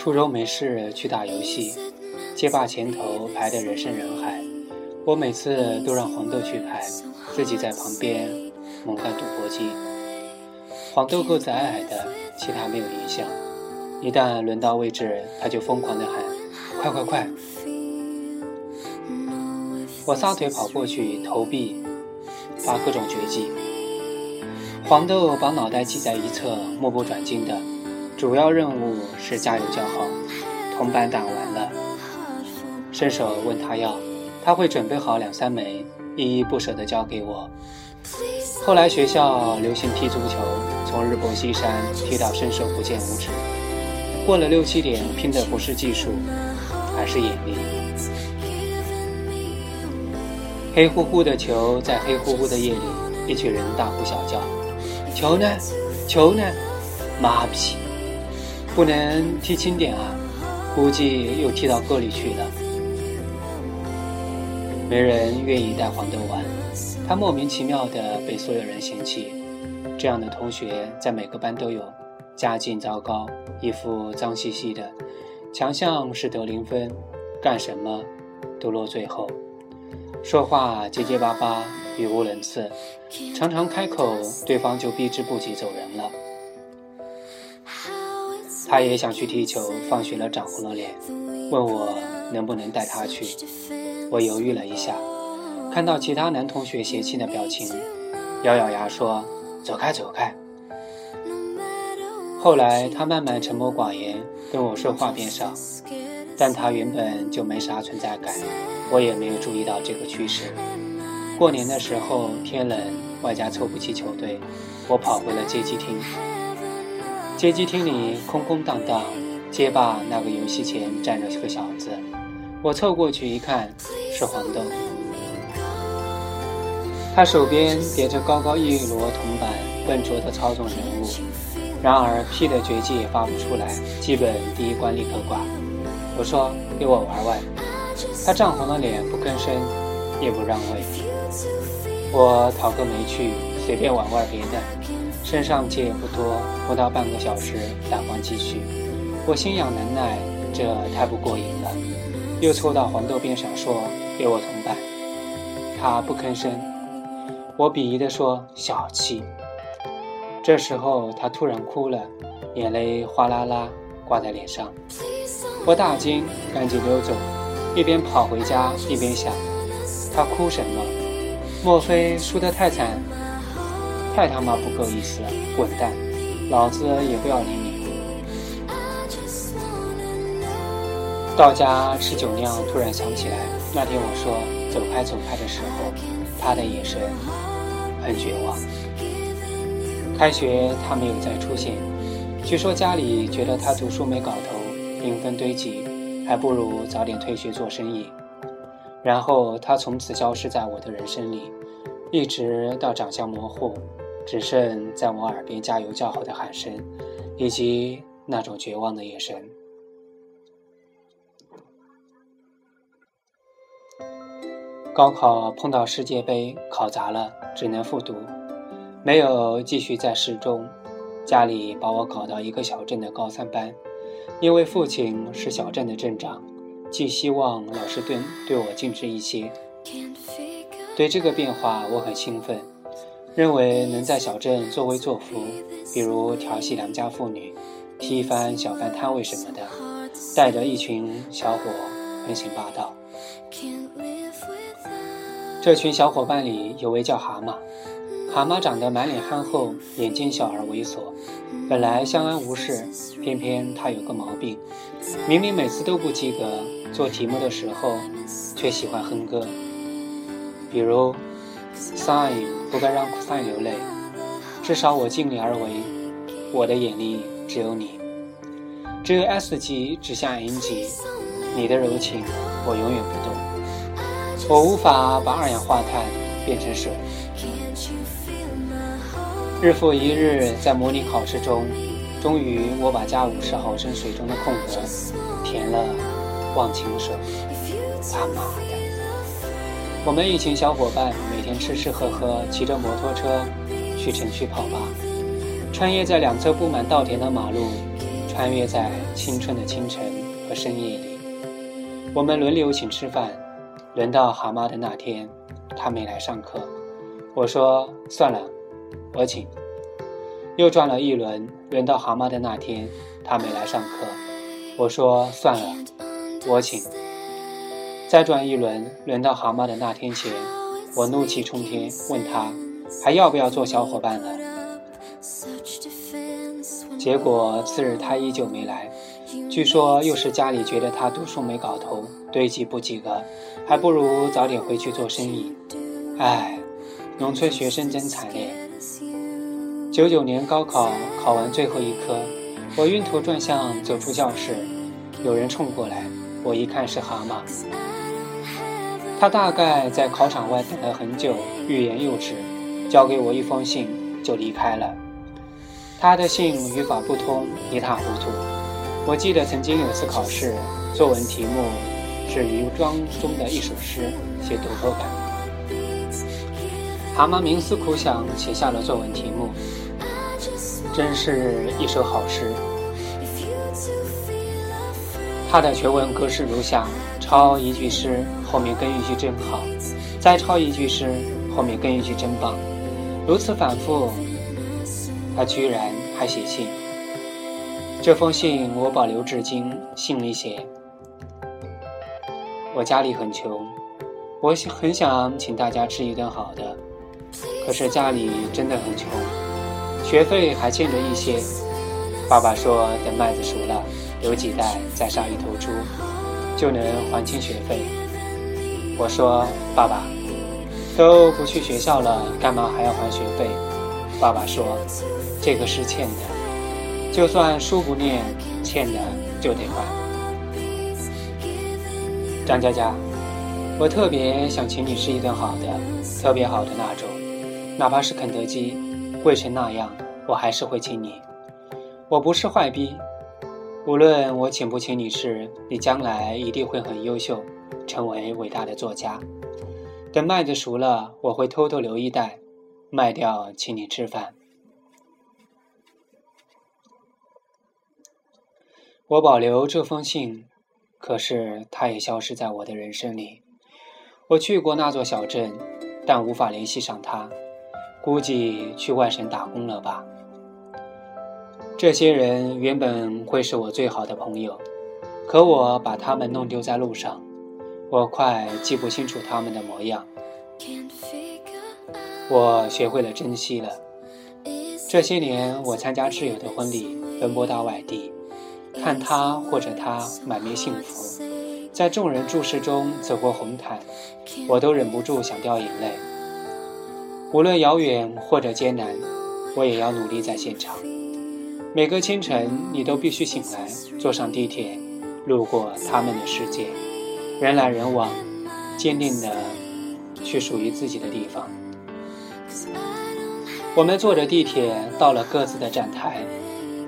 初中没事去打游戏，街霸前头排的人山人海，我每次都让黄豆去排，自己在旁边猛干赌博机。黄豆个子矮矮的，其他没有影响，一旦轮到位置，他就疯狂的喊：“快快快！”我撒腿跑过去投币，发各种绝技。黄豆把脑袋挤在一侧，目不转睛的。主要任务是加油叫好。铜板打完了，伸手问他要，他会准备好两三枚，依依不舍地交给我。后来学校流行踢足球，从日薄西山踢到伸手不见五指。过了六七点，拼的不是技术，而是眼力。黑乎乎的球在黑乎乎的夜里，一群人大呼小叫。球呢？球呢？妈逼！不能踢轻点啊！估计又踢到沟里去了。没人愿意带黄豆玩，他莫名其妙的被所有人嫌弃。这样的同学在每个班都有，家境糟糕，一副脏兮兮的，强项是得零分，干什么都落最后，说话结结巴巴。语无伦次，常常开口，对方就避之不及走人了。他也想去踢球，放学了涨红了脸，问我能不能带他去。我犹豫了一下，看到其他男同学嫌弃的表情，咬咬牙说：“走开，走开。”后来他慢慢沉默寡言，跟我说话变少，但他原本就没啥存在感，我也没有注意到这个趋势。过年的时候天冷，外加凑不齐球队，我跑回了街机厅。街机厅里空空荡荡，街霸那个游戏前站着个小子。我凑过去一看，是黄豆。他手边叠着高高一摞铜板，笨拙地操纵人物。然而屁的绝技也发不出来，基本第一关立刻挂。我说：“给我玩玩。”他涨红了脸，不吭声，也不让位。我讨个没趣，随便玩玩别的，身上钱也不多，不到半个小时，打光继续。我心痒难耐，这太不过瘾了，又凑到黄豆边上说：“给我同伴。”他不吭声。我鄙夷地说：“小气。”这时候他突然哭了，眼泪哗啦啦挂在脸上。我大惊，赶紧溜走，一边跑回家一边想：他哭什么？莫非输得太惨，太他妈不够意思了！滚蛋，老子也不要理你。到家吃酒酿，突然想起来，那天我说走开走开的时候，他的眼神很绝望。开学他没有再出现，据说家里觉得他读书没搞头，零分堆积，还不如早点退学做生意。然后他从此消失在我的人生里，一直到长相模糊，只剩在我耳边加油叫好的喊声，以及那种绝望的眼神。高考碰到世界杯，考砸了，只能复读，没有继续在市中，家里把我搞到一个小镇的高三班，因为父亲是小镇的镇长。寄希望老师对对我尽职一些。对这个变化我很兴奋，认为能在小镇作威作福，比如调戏良家妇女、踢翻小贩摊位什么的，带着一群小伙横行霸道。这群小伙伴里有位叫蛤蟆，蛤蟆长得满脸憨厚，眼睛小而猥琐，本来相安无事，偏偏他有个毛病，明明每次都不及格。做题目的时候，却喜欢哼歌，比如 Sign 不该让 cos 流泪”，至少我尽力而为，我的眼里只有你，只有 S 级指向 N 级，你的柔情我永远不懂，我无法把二氧化碳变成水。日复一日，在模拟考试中，终于我把加五十毫升水中的空格填了。忘情水，他妈的！我们一群小伙伴每天吃吃喝喝，骑着摩托车去城区跑吧，穿越在两侧布满稻田的马路，穿越在青春的清晨和深夜里。我们轮流请吃饭，轮到蛤蟆的那天，他没来上课。我说算了，我请。又转了一轮，轮到蛤蟆的那天，他没来上课。我说算了，我请。再转一轮，轮到蛤蟆的那天前，我怒气冲天，问他还要不要做小伙伴了。结果次日他依旧没来，据说又是家里觉得他读书没搞头，堆积不及格，还不如早点回去做生意。唉，农村学生真惨烈。九九年高考考完最后一科，我晕头转向走出教室，有人冲过来，我一看是蛤蟆。他大概在考场外等了很久，欲言又止，交给我一封信就离开了。他的信语法不通，一塌糊涂。我记得曾经有次考试，作文题目是余庄中的一首诗，写读后感。蛤蟆冥思苦想，写下了作文题目，真是一首好诗。他的全文格式如下：抄一句诗，后面跟一句真好；再抄一句诗，后面跟一句真棒。如此反复。他居然还写信，这封信我保留至今。信里写：“我家里很穷，我很想请大家吃一顿好的，可是家里真的很穷，学费还欠着一些。爸爸说，等麦子熟了，留几袋再杀一头猪，就能还清学费。我说，爸爸，都不去学校了，干嘛还要还学费？爸爸说。”这个是欠的，就算书不念，欠的就得还。张佳佳，我特别想请你吃一顿好的，特别好的那种，哪怕是肯德基，贵成那样，我还是会请你。我不是坏逼，无论我请不请你吃，你将来一定会很优秀，成为伟大的作家。等麦子熟了，我会偷偷留一袋，卖掉请你吃饭。我保留这封信，可是它也消失在我的人生里。我去过那座小镇，但无法联系上他，估计去外省打工了吧。这些人原本会是我最好的朋友，可我把他们弄丢在路上，我快记不清楚他们的模样。我学会了珍惜了。这些年，我参加挚友的婚礼，奔波到外地。看他或者她满面幸福，在众人注视中走过红毯，我都忍不住想掉眼泪。无论遥远或者艰难，我也要努力在现场。每个清晨，你都必须醒来，坐上地铁，路过他们的世界，人来人往，坚定地去属于自己的地方。我们坐着地铁到了各自的站台。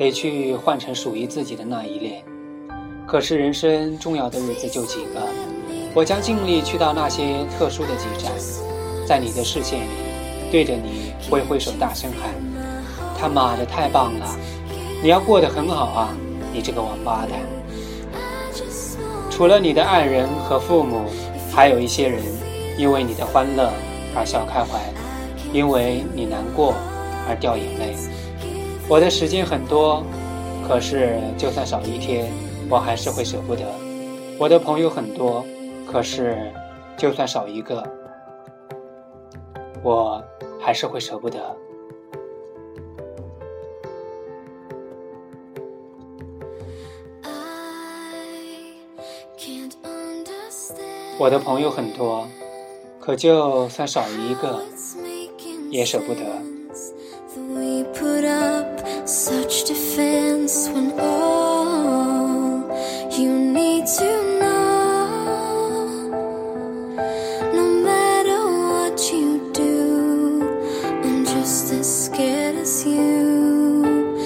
得去换成属于自己的那一列。可是人生重要的日子就几个，我将尽力去到那些特殊的几站，在你的视线里，对着你挥挥手，大声喊：“他妈的太棒了！你要过得很好啊，你这个王八蛋！”除了你的爱人和父母，还有一些人因为你的欢乐而笑开怀，因为你难过而掉眼泪。我的时间很多，可是就算少一天，我还是会舍不得。我的朋友很多，可是就算少一个，我还是会舍不得。我的朋友很多可就算少一个也舍不得 we put up such defense when all